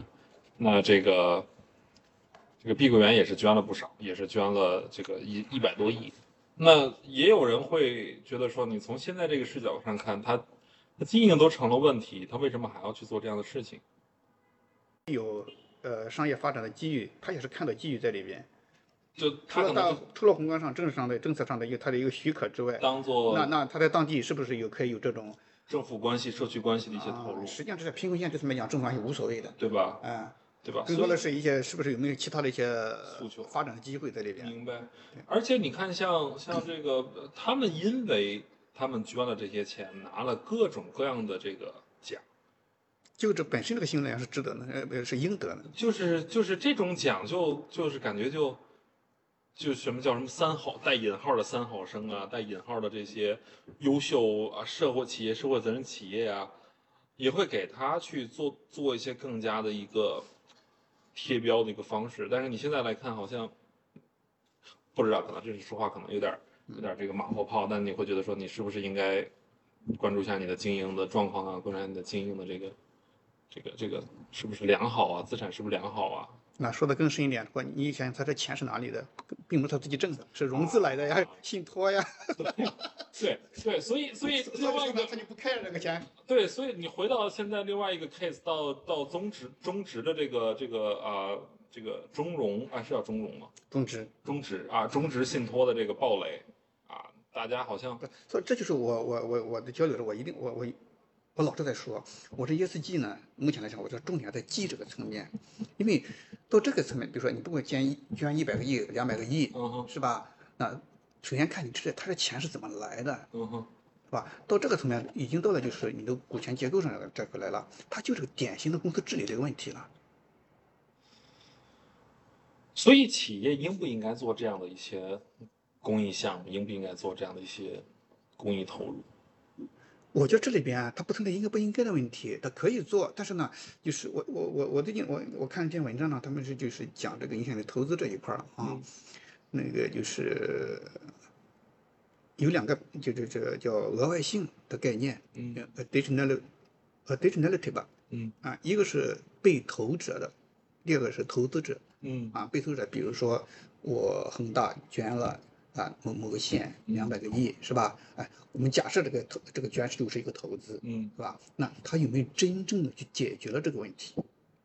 那这个这个碧桂园也是捐了不少，也是捐了这个一一百多亿。那也有人会觉得说，你从现在这个视角上看，它它经营都成了问题，它为什么还要去做这样的事情？有呃商业发展的机遇，它也是看到机遇在里边。就除了大除了宏观上政治上的政策上的一个它的一个许可之外，当做那那他在当地是不是有可以有这种政府关系、社区关系的一些投入啊，实际上这在贫困县这层面讲，政府关系无所谓的，对吧？啊，对吧？更多的是一些是不是有没有其他的一些诉求发展的机会在里边？明白。而且你看像，像这个，呃他们因为他们捐了这些钱，拿了各种各样的这个奖，就这本身这个行为是值得的，呃，呃是应得的。就是就是这种奖就就是感觉就就什么叫什么三好带引号的三好生啊，带引号的这些优秀啊社会企业、社会责任企业啊，也会给他去做做一些更加的一个贴标的一个方式。但是你现在来看，好像不知道，可能这是说话可能有点有点这个马后炮，但你会觉得说你是不是应该关注一下你的经营的状况啊，关注一下你的经营的这个这个这个是不是良好啊，资产是不是良好啊？那说的更深一点的话，你想想他这钱是哪里的，并不是他自己挣的，是融资来的呀，信托呀。对对，所以所以另外一个他就不开了这个钱。对，所以你回到现在另外一个 case，到到中植中植的这个这个啊、这个中融啊是叫中融吗？中植，中植啊中植信托的这个暴雷啊，大家好像所以这就是我我我我的交流的，我一定我我我老是在说，我这 ESG 呢，目前来讲，我就重点在 G 这个层面，因为到这个层面，比如说你不管捐一捐一百个亿、两百个亿，是吧？那首先看你这他这钱是怎么来的，是吧？到这个层面已经到了就是你的股权结构上这块来了，它就是个典型的公司治理这个问题了。所以企业应不应该做这样的一些公益项目？应不应该做这样的一些公益投入？我觉得这里边啊，它不存在应该不应该的问题，它可以做，但是呢，就是我我我我最近我我看一篇文章呢，他们是就是讲这个影响力投资这一块儿啊，那个就是有两个，就这这叫额外性的概念，嗯，additionality additionality 吧，嗯。啊，一个是被投者的，第二个是投资者，嗯。啊，被投者，比如说我恒大捐了啊某某个县两百个亿是吧？哎，我们假设这个投这个捐就是一个投资，嗯，是吧？那他有没有真正的去解决了这个问题？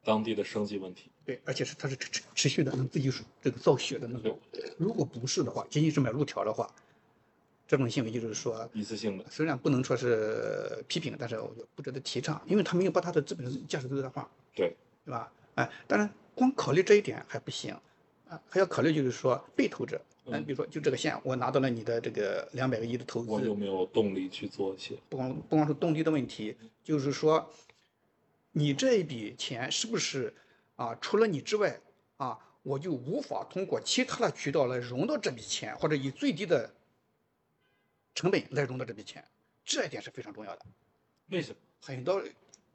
当地的生计问题。对，而且是它是持持持续的，能自己这个造血的那种。如果不是的话，仅仅是买路条的话，这种行为就是说，一次性的，虽然不能说是批评，但是我觉得不值得提倡，因为他没有把他的资本价值最大化，对，对吧？哎，当然光考虑这一点还不行，啊，还要考虑就是说被投者，嗯，比如说就这个线，我拿到了你的这个两百个亿的投资，我有没有动力去做一些？不光不光是动力的问题，就是说，你这一笔钱是不是啊？除了你之外啊，我就无法通过其他的渠道来融到这笔钱，或者以最低的成本来融到这笔钱，这一点是非常重要的。为什么？很多，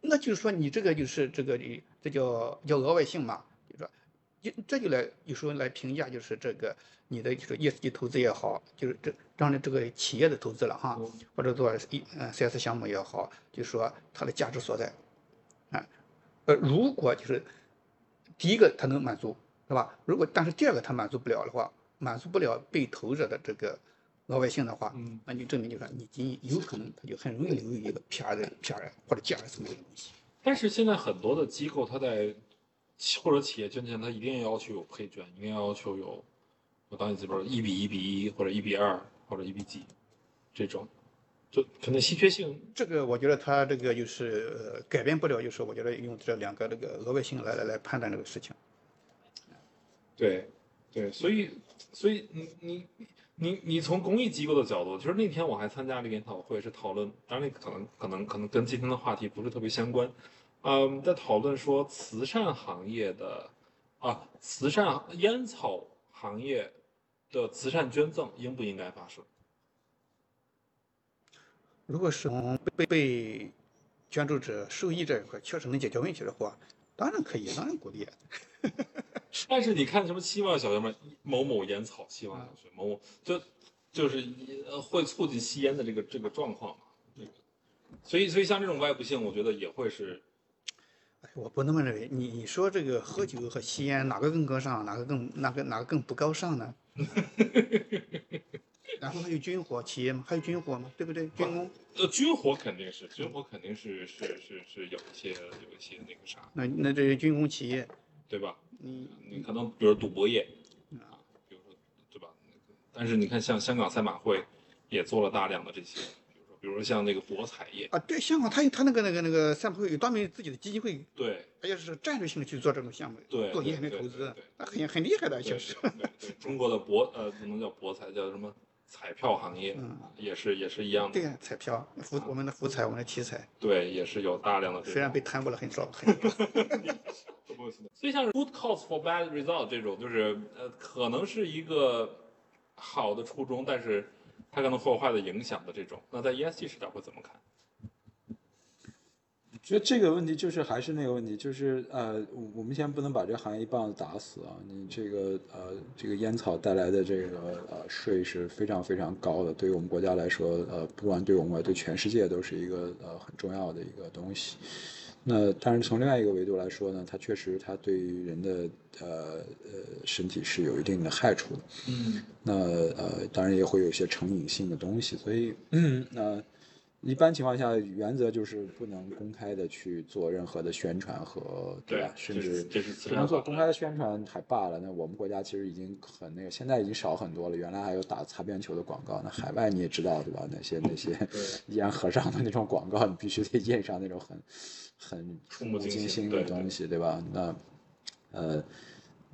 那就是说你这个就是这个这叫叫额外性嘛，就是说，就这就来有时候来评价就是这个你的就是 ESG 投资也好，就是这让这个企业的投资了哈，或者做一嗯 CS 项目也好，就是说它的价值所在，啊，呃，如果就是第一个它能满足，是吧？如果但是第二个它满足不了的话，满足不了被投者的这个。老百姓的话，嗯，那就证明就是说，你仅有可能它就很容易流入一个 PR 的 PR 或者 GR 层面的东西。但是现在很多的机构，它在或者企业捐钱，它一定要要求有配捐，一定要要求有，我当你这边一比一比一或者一比二或者一比几，这种，就可能稀缺性。这个我觉得它这个就是改变不了，就是我觉得用这两个这个额外性来来来判断这个事情。对，对，所以所以你你。你你从公益机构的角度，就是那天我还参加了研讨会，是讨论，当然可能可能可能跟今天的话题不是特别相关，嗯，在讨论说慈善行业的啊，慈善烟草行业的慈善捐赠应不应该发生？如果是从被被捐助者受益这一块确实能解决问题的话，当然可以，当然鼓励。但是你看什么希望小学们某某烟草希望小学某某就就是会促进吸烟的这个这个状况嘛，这个，所以所以像这种外部性，我觉得也会是。哎，我不那么认为。你你说这个喝酒和吸烟哪个更高尚，哪个更哪个哪个更不高尚呢？然后还有军火企业吗？还有军火吗？对不对？军工？呃，军火肯定是，军火肯定是是是是有一些有一些那个啥。那那这些军工企业，对吧？你你可能比如赌博业啊，比如说对吧？但是你看像香港赛马会也做了大量的这些，比如像那个博彩业啊，对，香港他他那个那个那个赛马会有专门自己的基金会，对，而且是战略性的去做这种项目，对，做年的投资，那很很厉害的，确实。对，中国的博呃不能叫博彩，叫什么彩票行业，嗯，也是也是一样的。对，彩票福我们的福彩，我们的体彩，对，也是有大量的。虽然被贪污了很少。所以像是 good cause for bad result 这种，就是呃，可能是一个好的初衷，但是它可能会有坏的影响的这种。那在 ESG 视角会怎么看？觉得这个问题就是还是那个问题，就是呃，我们先不能把这行业一棒子打死啊。你这个呃，这个烟草带来的这个呃税是非常非常高的，对于我们国家来说，呃，不管对我们，对全世界都是一个呃很重要的一个东西。那当然，从另外一个维度来说呢，它确实它对于人的呃呃身体是有一定的害处的。嗯。那呃，当然也会有一些成瘾性的东西，所以嗯，那一般情况下，原则就是不能公开的去做任何的宣传和对吧？甚至不能做公开的宣传还罢了。那我们国家其实已经很那个，现在已经少很多了。原来还有打擦边球的广告，那海外你也知道对吧？那些那些烟和尚的那种广告，你必须得印上那种很。很触目惊心的东西，对吧？那，呃，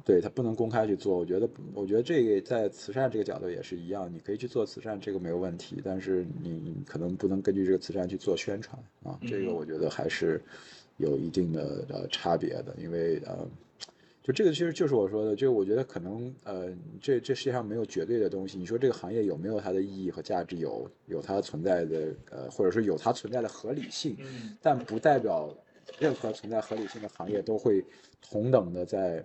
对他不能公开去做。我觉得，我觉得这个在慈善这个角度也是一样，你可以去做慈善，这个没有问题。但是你可能不能根据这个慈善去做宣传啊，这个我觉得还是有一定的呃差别的，因为呃。就这个其实就是我说的，就我觉得可能呃，这这世界上没有绝对的东西。你说这个行业有没有它的意义和价值？有，有它存在的呃，或者说有它存在的合理性，但不代表任何存在合理性的行业都会同等的在。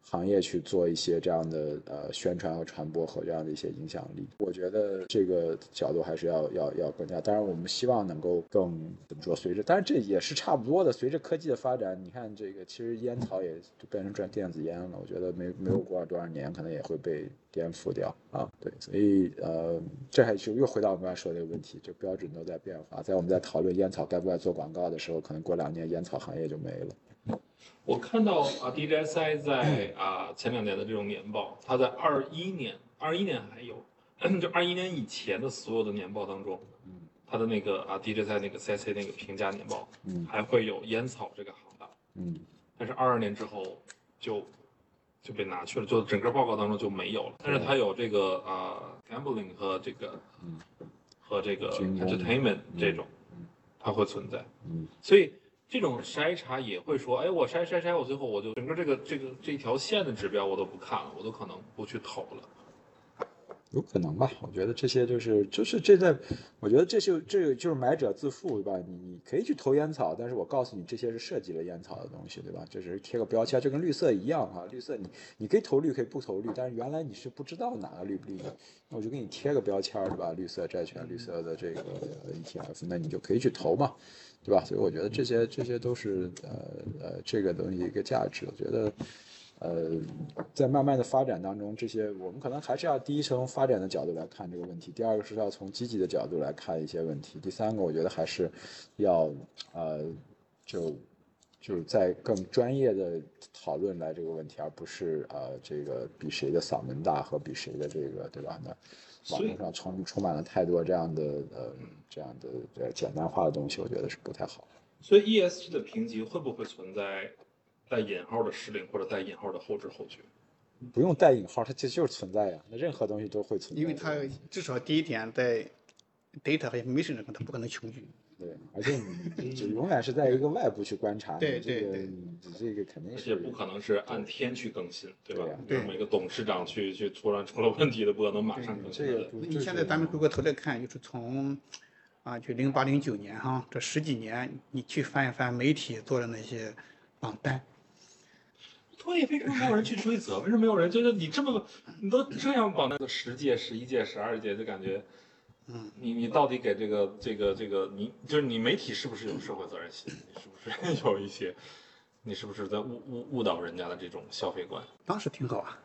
行业去做一些这样的呃宣传和传播和这样的一些影响力，我觉得这个角度还是要要要更加。当然，我们希望能够更怎么说？随着，当然这也是差不多的。随着科技的发展，你看这个其实烟草也就变成转电子烟了。我觉得没没有过多少年，可能也会被颠覆掉啊。对，所以呃，这还是又回到我们刚才说的这个问题，就标准都在变化。在我们在讨论烟草该不该做广告的时候，可能过两年烟草行业就没了。我看到啊，DJSI 在啊前两年的这种年报，它在二一年、二一年还有，就二一年以前的所有的年报当中，嗯它的那个啊 DJSI 那个 CC 那个评价年报，嗯。还会有烟草这个行当，嗯。但是二二年之后就就被拿去了，就整个报告当中就没有了。但是它有这个啊 gambling 和这个嗯。和这个 entertainment 嗯这种嗯，它会存在。嗯。所以这种筛查也会说，哎，我筛筛筛，我最后我就整个这个这个这条线的指标我都不看了，我都可能不去投了。有可能吧，我觉得这些就是就是这在，我觉得这就这个就是买者自负，对吧？你你可以去投烟草，但是我告诉你，这些是涉及了烟草的东西，对吧？这只是贴个标签，就跟绿色一样哈、绿色你你可以投绿，可以不投绿，但是原来你是不知道哪个绿不绿的，那我就给你贴个标签，对吧？绿色债券、绿色的这个 ETF，那你就可以去投嘛，对吧？所以我觉得这些这些都是呃呃这个东西一个价值，我觉得。呃，在慢慢的发展当中，这些我们可能还是要第一从发展的角度来看这个问题，第二个是要从积极的角度来看一些问题，第三个我觉得还是要呃就就是在更专业的讨论来这个问题，而不是呃这个比谁的嗓门大和比谁的这个对吧？那网络上充充满了太多这样的呃这样的这简单化的东西，我觉得是不太好。所以 ESG 的评级会不会存在带引号的失灵或者带引号的后知后觉？不用带引号，它其实就是存在呀。那任何东西都会存在，因为它至少第一点在 data 和 information 上，它不可能穷举。对，而且你 就永远是在一个外部去观察，对这个对对你这个肯定是而且不可能是按天去更新，对吧？对每个董事长去去突然出了问题的，不可能马上更新的。这个你现在咱们回过头来看，就是从啊，就零八零九年哈，这十几年，你去翻一翻媒体做的那些榜单，对，为什么没有人去追责？为什么没有人？就是你这么，你都这样榜单的十届、十一届、十二届，就感觉，嗯，你你到底给这个这个这个你就是你媒体是不是有社会责任心？你是不是 有一些？你是不是在误误误导人家的这种消费观？当时挺好啊，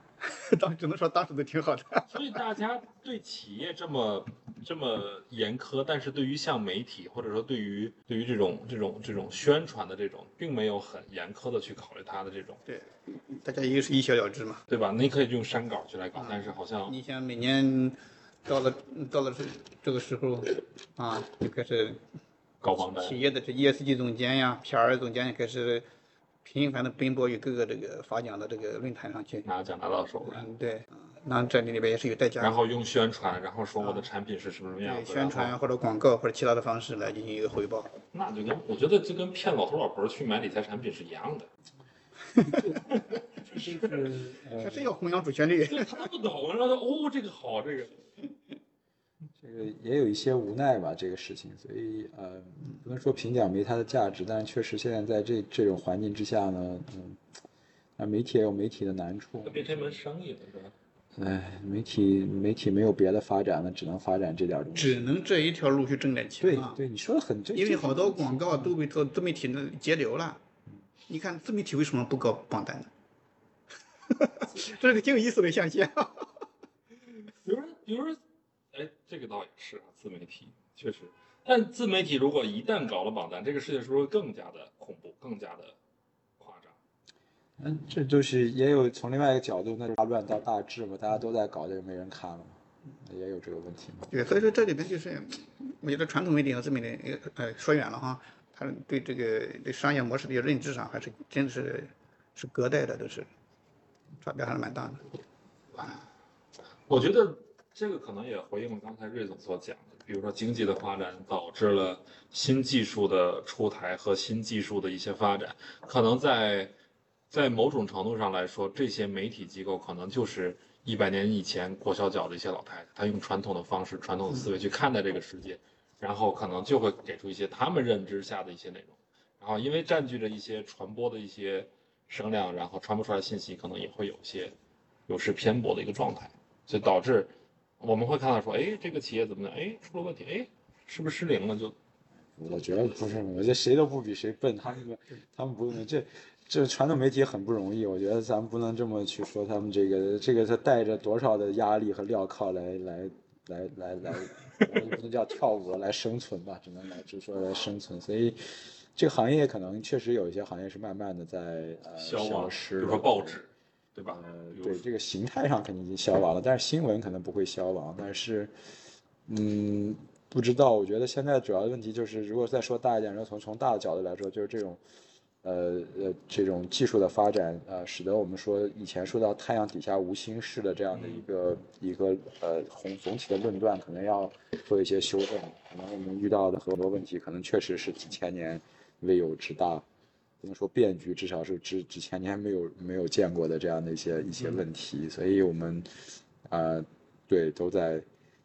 当只能说当时都挺好的。所以大家对企业这么这么严苛，但是对于像媒体或者说对于对于这种这种这种宣传的这种，并没有很严苛的去考虑它的这种，对，大家一个是一笑了之嘛。对吧？你可以用删稿去来搞，但是好像你想每年到了到了这这个时候啊，就开始搞榜单。企业的这 ESG 总监呀、PR 总监开始频繁的奔波于各个这个发奖的这个论坛上去。拿奖拿到手了，嗯，对，嗯那这里里边也是有代价的。然后用宣传，然后说我的产品是什么什么样对子，宣传或者广告或者其他的方式来进行一个回报。那就跟我觉得就跟骗老头老婆去买理财产品是一样的，就是还是要弘扬主旋律。对他都不懂，然后说哦这个好，这个 这个也有一些无奈吧，这个事情，所以呃，不能说评奖没它的价值，但是确实现在在这这种环境之下呢，嗯，那媒体也有媒体的难处它，变成一门生意了，是吧？哎，媒体媒体没有别的发展了，只能发展这点东西。只能这一条路去挣点钱啊。对对，你说的很正，因为好多广告都被做自媒体的截流了。你看自媒体为什么不搞榜单呢？这是个挺有意思的现象。比如说，哎，这个倒也是啊，自媒体确实，但自媒体如果一旦搞了榜单，这个事情是不是更加的恐怖，更加的夸张？嗯，这就是也有从另外一个角度，那就大乱到大治嘛，大家都在搞，这个没人看了嘛，也有这个问题嘛。对，所以说这里边就是，我觉得传统媒体和自媒体，呃，说远了哈，他对这个对商业模式的认知上，还是真的是是隔代的，都是差别还是蛮大的。我觉得这个可能也回应了刚才瑞总所讲的，比如说经济的发展导致了新技术的出台和新技术的一些发展，可能在在某种程度上来说，这些媒体机构可能就是一百年以前裹小脚的一些老太太，她用传统的方式、传统的思维去看待这个世界，然后可能就会给出一些他们认知下的一些内容，然后因为占据着一些传播的一些声量，然后传播出来的信息可能也会有些有失偏颇的一个状态。所以导致我们会看到说，哎，这个企业怎么的？哎，出了问题，哎，是不是失灵了？就我觉得不是，我觉得谁都不比谁笨，他们他们不用这。这传统媒体很不容易，我觉得咱们不能这么去说他们这个这个他带着多少的压力和镣铐来来来来来，不能叫跳舞来生存吧，只能来就说来生存。所以这个行业可能确实有一些行业是慢慢的在呃消失，比，如说报纸，对吧？对，这个形态上肯定已经消亡了，但是新闻可能不会消亡。但是，嗯，不知道。我觉得现在主要的问题就是，如果再说大一点，然后从从大的角度来说，就是这种，呃呃，这种技术的发展，呃，使得我们说以前说到太阳底下无心事的这样的一个、一个呃总总体的论断，可能要做一些修正。可能我们遇到的很多问题，可能确实是几千年未有之大。不能说变局，至少是几几千年没有没有见过的这样的一些一些问题，所以我们，啊，对，都在，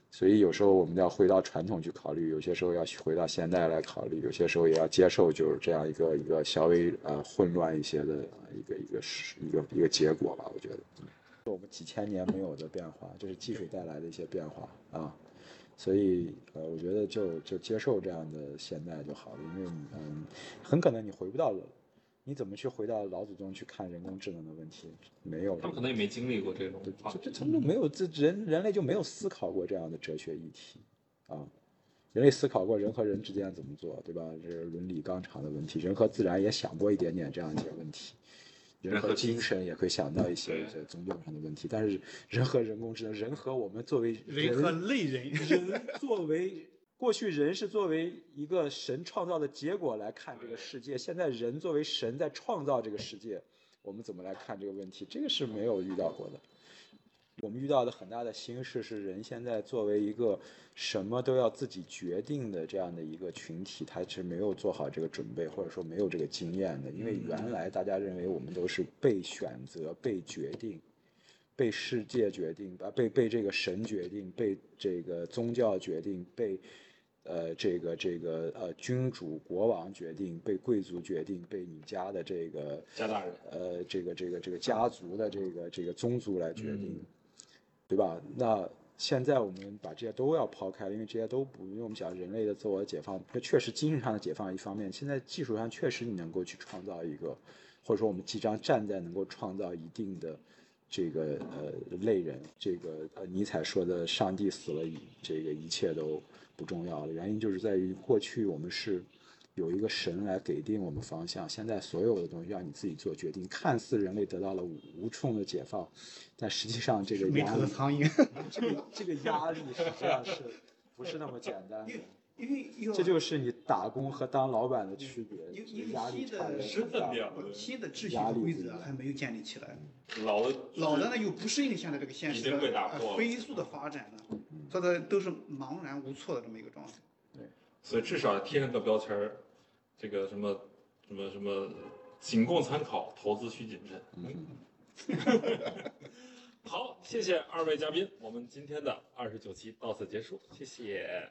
所以有时候我们要回到传统去考虑，有些时候要回到现代来考虑，有些时候也要接受就是这样一个一个稍微呃混乱一些的一个一个是一个一个结果吧，我觉得，我们几千年没有的变化，这是技术带来的一些变化啊。所以，呃，我觉得就就接受这样的现代就好了，因为嗯，很可能你回不到了，你怎么去回到老祖宗去看人工智能的问题？没有，他们可能也没经历过这种话这这他们没有这人人类就没有思考过这样的哲学议题啊，人类思考过人和人之间怎么做，对吧？这是伦理纲常的问题，人和自然也想过一点点这样一些问题。人和精神也会想到一些一些宗教上的问题，但是人和人工智能，人和我们作为人和类人，人作为过去人是作为一个神创造的结果来看这个世界，现在人作为神在创造这个世界，我们怎么来看这个问题？这个是没有遇到过的。我们遇到的很大的形势是人现在作为一个什么都要自己决定的这样的一个群体，他是没有做好这个准备，或者说没有这个经验的。因为原来大家认为我们都是被选择、被决定、被世界决定，啊，被被这个神决定、被这个宗教决定、被呃这个这个呃君主国王决定、被贵族决定、被你家的这个家大人呃这个这个这个家族的这个这个宗族来决定。对吧？那现在我们把这些都要抛开，因为这些都不，因为我们讲人类的自我解放，这确实精神上的解放一方面，现在技术上确实你能够去创造一个，或者说我们即将站在能够创造一定的这个呃类人，这个呃尼采说的上帝死了，这个一切都不重要了，原因就是在于过去我们是。有一个神来给定我们方向，现在所有的东西要你自己做决定。看似人类得到了无无穷的解放，但实际上这个没压力，头的苍蝇。这个这个压力实际上是不是那么简单的？因为有这就是你打工和当老板的区别，因这个为压力新差的身份大不一样新的秩序和规则还没有建立起来，老的老的呢又不适应现在这个现实已经被打破飞速的发展呢，它的都是茫然无措的这么一个状态。对所以至少贴上个标签儿，这个什么什么什么，仅供参考，投资需谨慎。嗯，好，谢谢二位嘉宾，我们今天的二十九期到此结束，谢谢。